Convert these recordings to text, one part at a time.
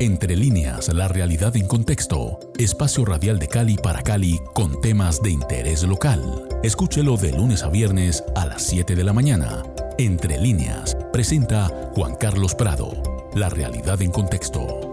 Entre líneas, la realidad en contexto. Espacio radial de Cali para Cali con temas de interés local. Escúchelo de lunes a viernes a las 7 de la mañana. Entre líneas, presenta Juan Carlos Prado. La realidad en contexto.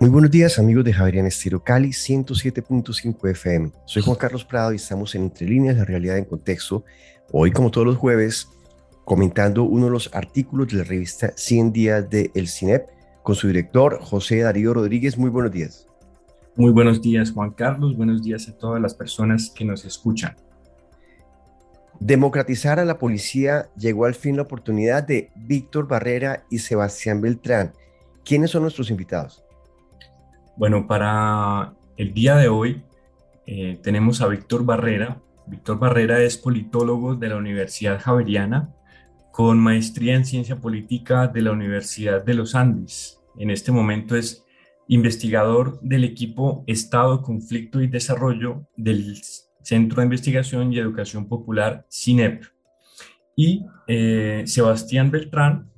Muy buenos días amigos de Javerian Estiro Cali 107.5 FM. Soy Juan Carlos Prado y estamos en Entre Líneas, la realidad en contexto. Hoy, como todos los jueves, comentando uno de los artículos de la revista 100 días de El CINEP con su director José Darío Rodríguez. Muy buenos días. Muy buenos días Juan Carlos, buenos días a todas las personas que nos escuchan. Democratizar a la policía llegó al fin la oportunidad de Víctor Barrera y Sebastián Beltrán. ¿Quiénes son nuestros invitados? Bueno, para el día de hoy eh, tenemos a Víctor Barrera. Víctor Barrera es politólogo de la Universidad Javeriana con maestría en ciencia política de la Universidad de los Andes. En este momento es investigador del equipo Estado, Conflicto y Desarrollo del Centro de Investigación y Educación Popular CINEP. Y eh, Sebastián Beltrán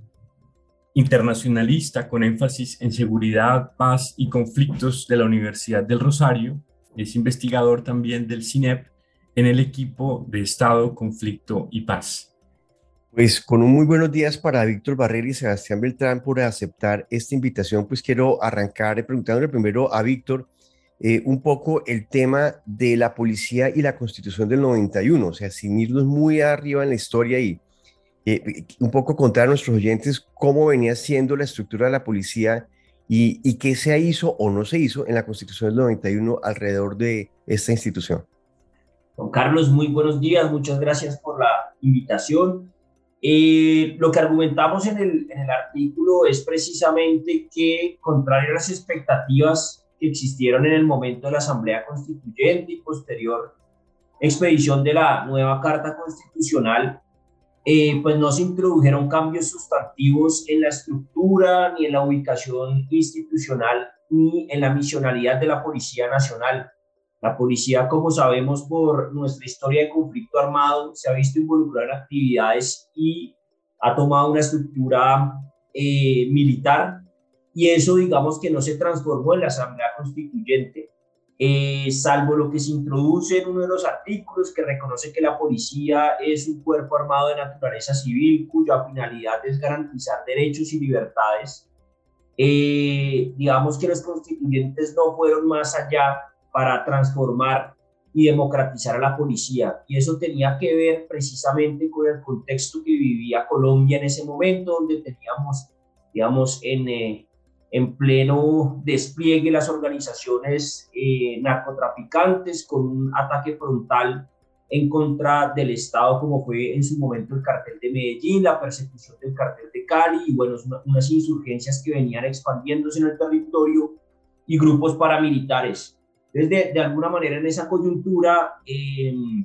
internacionalista con énfasis en seguridad, paz y conflictos de la Universidad del Rosario. Es investigador también del CINEP en el equipo de Estado, Conflicto y Paz. Pues con un muy buenos días para Víctor Barrera y Sebastián Beltrán por aceptar esta invitación. Pues quiero arrancar preguntándole primero a Víctor eh, un poco el tema de la policía y la constitución del 91, o sea, sin irnos muy arriba en la historia y eh, un poco contar a nuestros oyentes cómo venía siendo la estructura de la policía y, y, qué se hizo o no se hizo en la Constitución del 91 alrededor de esta institución. Don Carlos, muy buenos días, muchas gracias por la invitación. Eh, lo que argumentamos en el, en el artículo es precisamente que, contrario a las expectativas que existieron en el momento de la Asamblea Constituyente y posterior expedición de la nueva Carta Constitucional, eh, pues no se introdujeron cambios sustantivos en la estructura, ni en la ubicación institucional, ni en la misionalidad de la Policía Nacional. La policía, como sabemos por nuestra historia de conflicto armado, se ha visto involucrada en actividades y ha tomado una estructura eh, militar y eso digamos que no se transformó en la Asamblea Constituyente. Eh, salvo lo que se introduce en uno de los artículos que reconoce que la policía es un cuerpo armado de naturaleza civil cuya finalidad es garantizar derechos y libertades. Eh, digamos que los constituyentes no fueron más allá para transformar y democratizar a la policía. Y eso tenía que ver precisamente con el contexto que vivía Colombia en ese momento, donde teníamos, digamos, en, eh, en pleno despliegue las organizaciones eh, narcotraficantes con un ataque frontal en contra del Estado, como fue en su momento el cartel de Medellín, la persecución del cartel de Cali y bueno, unas insurgencias que venían expandiéndose en el territorio y grupos paramilitares. Desde de alguna manera en esa coyuntura, em,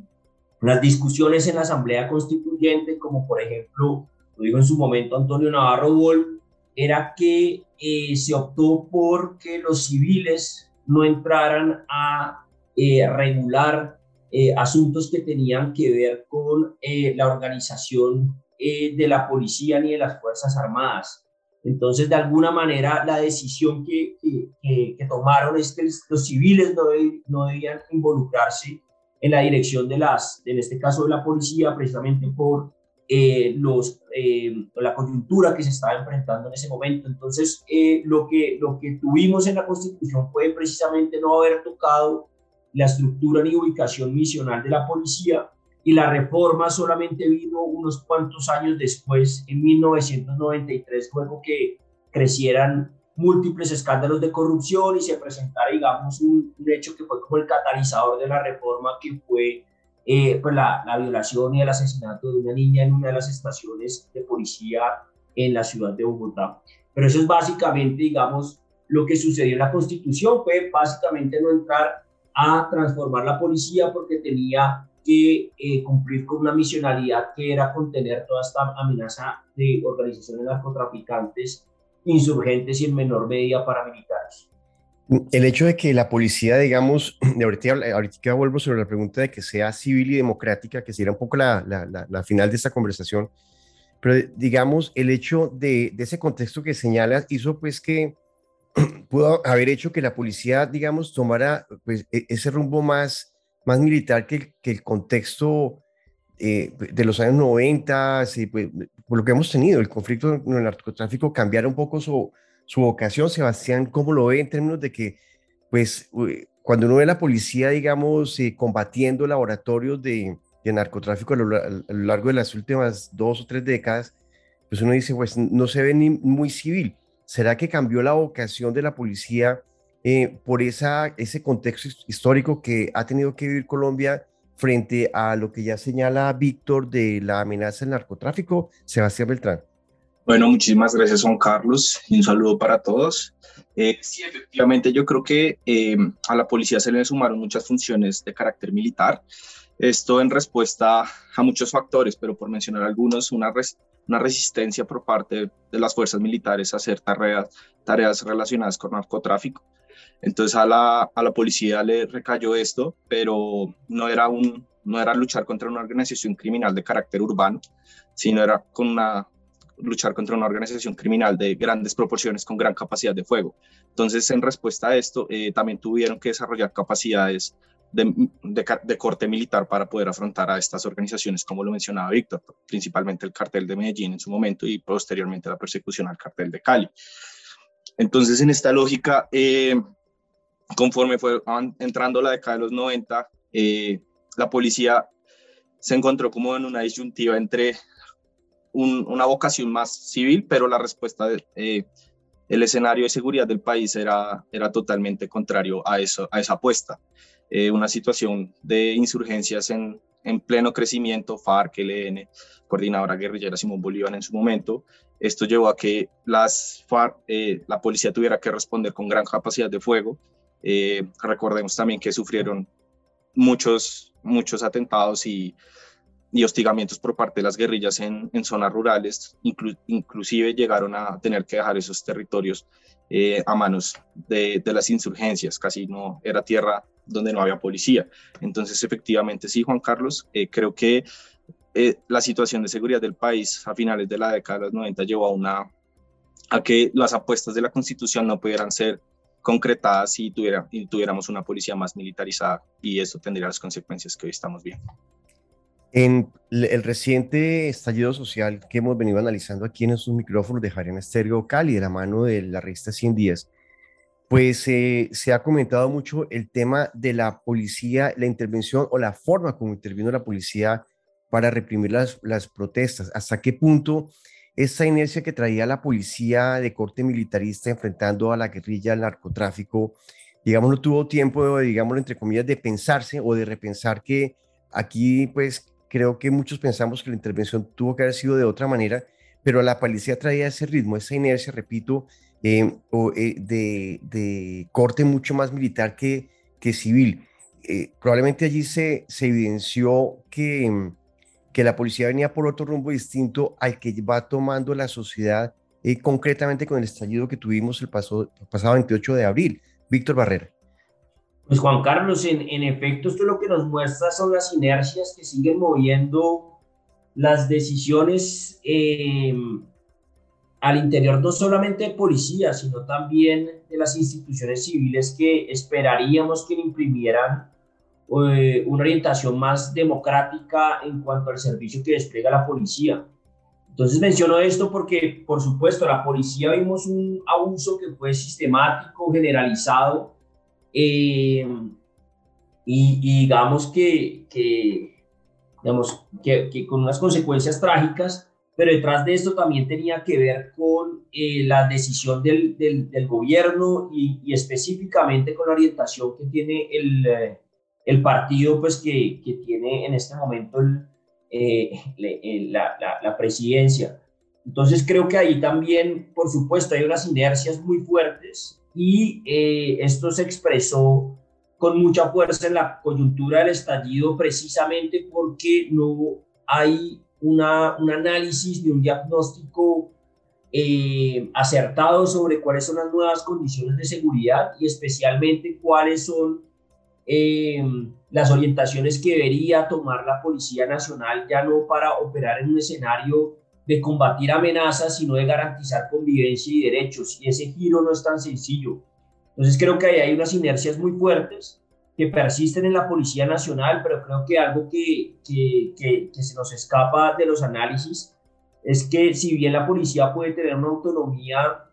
las discusiones en la Asamblea Constituyente, como por ejemplo, lo dijo en su momento Antonio Navarro Wolf, era que eh, se optó por que los civiles no entraran a eh, regular eh, asuntos que tenían que ver con la organización de la policía ni de las Fuerzas Armadas. Entonces, de alguna manera, la decisión que, que, tomaron es que los civiles no, no debían involucrarse en la dirección de las, en este caso de la policía, precisamente por eh, los, eh, la coyuntura que se estaba enfrentando en ese momento. Entonces, eh, lo, que, lo que tuvimos en la Constitución fue precisamente no haber tocado la estructura ni ubicación misional de la policía y la reforma solamente vino unos cuantos años después, en 1993, luego que crecieran múltiples escándalos de corrupción y se presentara, digamos, un, un hecho que fue como el catalizador de la reforma, que fue eh, pues la, la, violación y el asesinato de una niña en una de las estaciones de policía en la ciudad de Bogotá. Pero eso es básicamente, digamos, lo que sucedió en la Constitución, fue básicamente no entrar a transformar la policía porque tenía que eh, cumplir con una misionalidad que era contener toda esta amenaza de organizaciones narcotraficantes, insurgentes y en menor medida paramilitares. El hecho de que la policía, digamos, ahorita, ahorita vuelvo sobre la pregunta de que sea civil y democrática, que sería un poco la, la, final de esta conversación, pero digamos, el hecho de, ese contexto que señalas hizo pues que pudo haber hecho que la policía, digamos, tomara pues, e, ese rumbo más, militar que, el contexto eh, de los años 90, sí, pues, por lo que hemos tenido, el conflicto con el narcotráfico cambiara un poco su, su vocación. Sebastián, ¿cómo lo ve en términos de que, pues, cuando uno ve la policía, digamos, eh, combatiendo laboratorios de, de narcotráfico a lo, largo de las últimas dos o tres décadas, pues uno dice, pues no se ve ni muy civil. ¿Será que cambió la vocación de la policía eh, por esa, ese contexto histórico que ha tenido que vivir Colombia frente a lo que ya señala Víctor de la amenaza del narcotráfico? Sebastián Beltrán. Bueno, muchísimas gracias Juan Carlos y un saludo para todos. Eh, sí, efectivamente, yo creo que eh, a la policía se le sumaron muchas funciones de carácter militar. Esto en respuesta a muchos factores, pero por mencionar algunos, una, una resistencia por parte de las fuerzas militares a hacer tareas, tareas relacionadas con narcotráfico. Entonces a la, a la policía le recayó esto, pero no era, un, no era luchar contra una organización criminal de carácter urbano, sino era con una luchar contra una organización criminal de grandes proporciones con gran capacidad de fuego. Entonces, en respuesta a esto, eh, también tuvieron que desarrollar capacidades de, de, corte militar para poder afrontar a estas organizaciones, como lo mencionaba Víctor, principalmente el cartel de Medellín en su momento y posteriormente la persecución al cartel de Cali. Entonces, en esta lógica, eh, conforme fue entrando la década de los 90, eh, la policía se encontró como en una disyuntiva entre una vocación más civil, pero la respuesta, de, eh, escenario de seguridad del país era, era totalmente contrario a, eso, a esa apuesta. Eh, una situación de insurgencias en, en pleno crecimiento, FARC, LN, Coordinadora Guerrillera Simón Bolívar en su momento. Esto llevó a que las FARC, eh, la policía tuviera que responder con gran capacidad de fuego. recordemos también que sufrieron muchos, muchos atentados y y hostigamientos por parte de las guerrillas en, en zonas rurales, inclusive llegaron a tener que dejar esos territorios eh, a manos de, de, las insurgencias, casi no era tierra donde no había policía. Entonces, efectivamente, sí, Juan Carlos, eh, creo que eh, la situación de seguridad del país a finales de la década de los 90 llevó a, una, a que las apuestas de la Constitución no pudieran ser concretadas si tuviera, y tuviéramos una policía más militarizada y eso tendría las consecuencias que hoy estamos viendo. En el reciente estallido social que hemos venido analizando aquí en estos micrófonos de Jariana Estéreo Cali, de la mano de la revista 100 días, pues eh, se ha comentado mucho el tema de la policía, la intervención o la forma como intervino la policía para reprimir las, las protestas. ¿Hasta qué punto esa inercia que traía la policía de corte militarista enfrentando a la guerrilla, al narcotráfico, digamos, no tuvo tiempo, digamos, entre comillas, de pensarse o de repensar que aquí, pues, creo que muchos pensamos que la intervención tuvo que haber sido de otra manera, pero la policía traía ese ritmo, esa inercia, repito, eh, eh, de, corte mucho más militar que, que civil. Eh, probablemente allí se, se evidenció que, que la policía venía por otro rumbo distinto al que va tomando la sociedad, concretamente con el estallido que tuvimos el, paso, pasado 28 de abril. Víctor Barrera. Pues Juan Carlos, en, en, efecto, esto lo que nos muestra son las inercias que siguen moviendo las decisiones eh, al interior no solamente de policía, sino también de las instituciones civiles que esperaríamos que imprimieran eh, una orientación más democrática en cuanto al servicio que despliega la policía. Entonces menciono esto porque, por supuesto, la policía vimos un abuso que fue sistemático, generalizado, eh, y, digamos que, digamos que, con unas consecuencias trágicas, pero detrás de esto también tenía que ver con eh, la decisión del, del, gobierno y, específicamente con la orientación que tiene el, eh, el partido pues que, que, tiene en este momento la, la, la, presidencia. Entonces creo que ahí también, por supuesto, hay unas inercias muy fuertes y eh, esto se expresó con mucha fuerza en la coyuntura del estallido precisamente porque no hay una, un análisis ni un diagnóstico eh, acertado sobre cuáles son las nuevas condiciones de seguridad y especialmente cuáles son eh, las orientaciones que debería tomar la Policía Nacional, ya no para operar en un escenario de combatir amenazas, sino de garantizar convivencia y derechos. Y ese giro no es tan sencillo. Entonces creo que ahí hay unas inercias muy fuertes que persisten en la Policía Nacional, pero creo que algo que, que, que, se nos escapa de los análisis es que si bien la policía puede tener una autonomía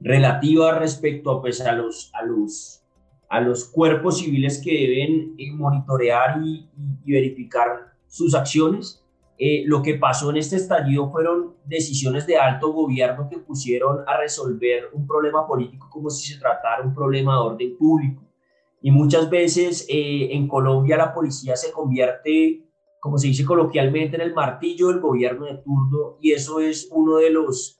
relativa respecto pues, a, los, a, los, a los cuerpos civiles que deben eh, monitorear y, verificar sus acciones, eh, lo que pasó en este estallido fueron decisiones de alto gobierno que pusieron a resolver un problema político como si se tratara un problema de orden público. Y muchas veces eh, en Colombia la policía se convierte, como se dice coloquialmente, en el martillo del gobierno de turno y eso es uno de los,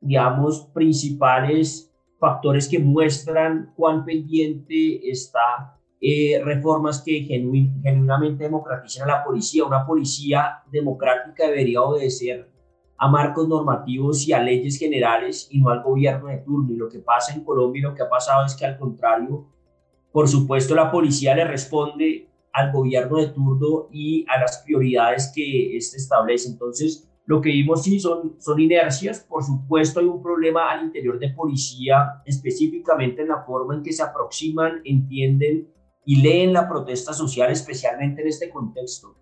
digamos, principales factores que muestran cuán pendiente está eh, reformas que genuinamente democraticen a la policía. Una policía democrática debería obedecer a marcos normativos y a leyes generales y no al gobierno de turno. Y lo que pasa en Colombia y lo que ha pasado es que al contrario, por supuesto, la policía le responde al gobierno de turno y a las prioridades que éste establece. Entonces, lo que vimos sí son, son inercias. Por supuesto, hay un problema al interior de policía, específicamente en la forma en que se aproximan, entienden y leen la protesta social, especialmente en este contexto.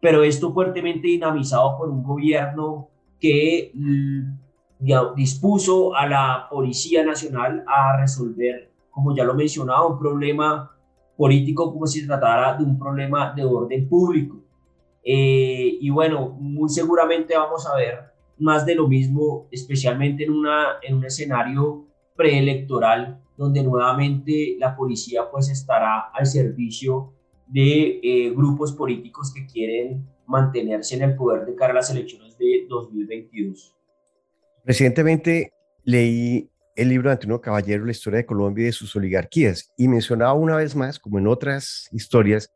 Pero esto fuertemente dinamizado por un gobierno que mm, dispuso a la Policía Nacional a resolver como ya lo mencionaba, un problema político como si se tratara de un problema de orden público. Eh, y bueno, muy seguramente vamos a ver más de lo mismo, especialmente en, una, en un escenario preelectoral, donde nuevamente la policía pues estará al servicio de eh, grupos políticos que quieren mantenerse en el poder de cara a las elecciones de 2022. Recientemente leí el libro de Antonio Caballero, La historia de Colombia y de sus oligarquías, y mencionaba una vez más, como en otras historias,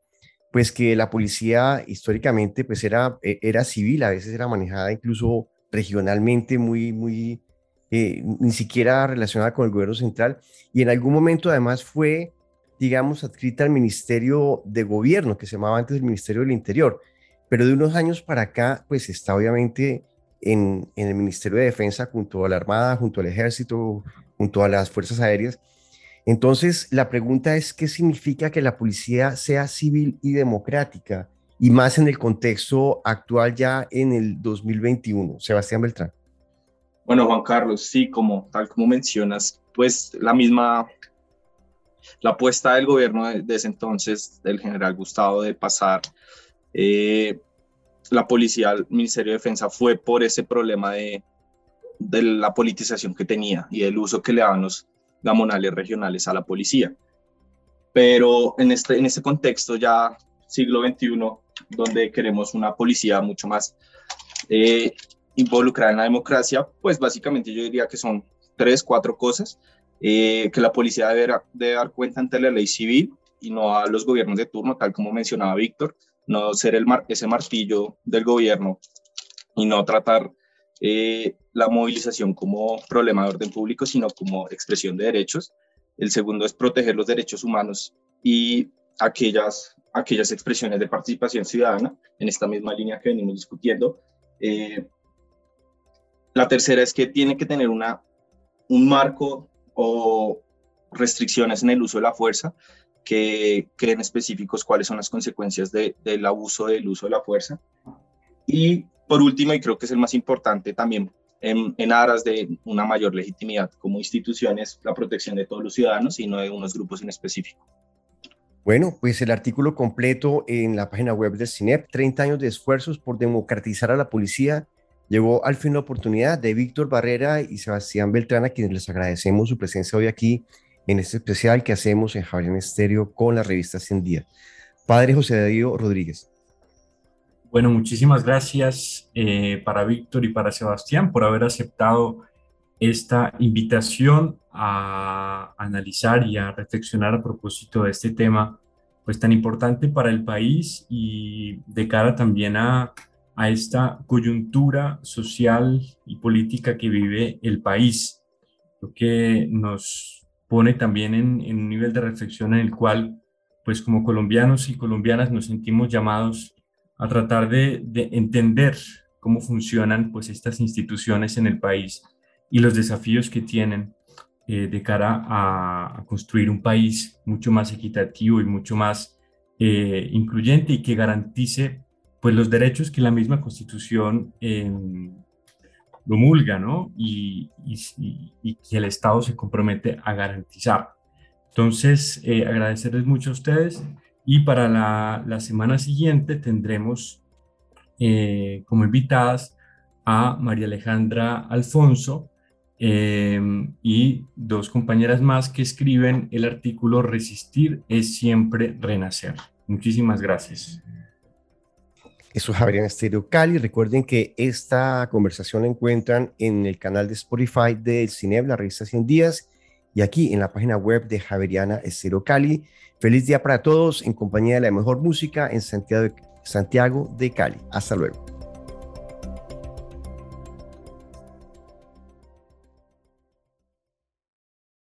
pues que la policía históricamente pues era, e, era civil, a veces era manejada incluso regionalmente muy, muy, eh, ni siquiera relacionada con el gobierno central, y en algún momento además fue, digamos, adscrita al Ministerio de Gobierno, que se llamaba antes el Ministerio del Interior, pero de unos años para acá, pues está obviamente en, el Ministerio de Defensa junto a la Armada, junto al Ejército, junto a las Fuerzas Aéreas. Entonces, la pregunta es, ¿qué significa que la policía sea civil y democrática? Y más en el contexto actual ya en el 2021. Sebastián Beltrán. Bueno, Juan Carlos, sí, como tal como mencionas, pues la misma, la apuesta del gobierno de, ese entonces, del general Gustavo, de pasar eh, la policía, el Ministerio de Defensa fue por ese problema de, de la politización que tenía y el uso que le daban los gamonales regionales a la policía. Pero en este, en este contexto ya siglo XXI, donde queremos una policía mucho más eh, involucrada en la democracia, pues básicamente yo diría que son tres, cuatro cosas. Eh, que la policía debe, debe dar cuenta ante la ley civil y no a los gobiernos de turno, tal como mencionaba Víctor no ser el ese martillo del gobierno y no tratar eh, la movilización como problema de orden público, sino como expresión de derechos. El segundo es proteger los derechos humanos y aquellas, aquellas expresiones de participación ciudadana, en esta misma línea que venimos discutiendo. Eh, la tercera es que tiene que tener una, un marco o restricciones en el uso de la fuerza que creen específicos cuáles son las consecuencias del abuso del uso de la fuerza. Y por último, y creo que es el más importante también en, en, aras de una mayor legitimidad como instituciones, la protección de todos los ciudadanos y no de unos grupos en específico. Bueno, pues el artículo completo en la página web del CINEP, 30 años de esfuerzos por democratizar a la policía, llegó al fin la oportunidad de Víctor Barrera y Sebastián Beltrán, a quienes les agradecemos su presencia hoy aquí en este especial que hacemos en Javier Estéreo con la revista 100 Días. Padre José Darío Rodríguez. Bueno, muchísimas gracias eh, para Víctor y para Sebastián por haber aceptado esta invitación a analizar y a reflexionar a propósito de este tema pues tan importante para el país y de cara también a a esta coyuntura social y política que vive el país, lo que nos pone también en, un nivel de reflexión en el cual, pues como colombianos y colombianas nos sentimos llamados a tratar de, entender cómo funcionan pues estas instituciones en el país y los desafíos que tienen eh, de cara a, construir un país mucho más equitativo y mucho más eh, incluyente y que garantice pues los derechos que la misma constitución eh, promulga, ¿no? Y, que el Estado se compromete a garantizar. Entonces, eh, agradecerles mucho a ustedes y para la, semana siguiente tendremos eh, como invitadas a María Alejandra Alfonso em, y dos compañeras más que escriben el artículo Resistir es siempre renacer. Muchísimas gracias. Eso es Javeriana Estéreo Cali. Recuerden que esta conversación la encuentran en el canal de Spotify del CINEB, la revista 100 días, y aquí en la página web de Javeriana Estéreo Cali. Feliz día para todos en compañía de la mejor música en Santiago de Cali. Hasta luego.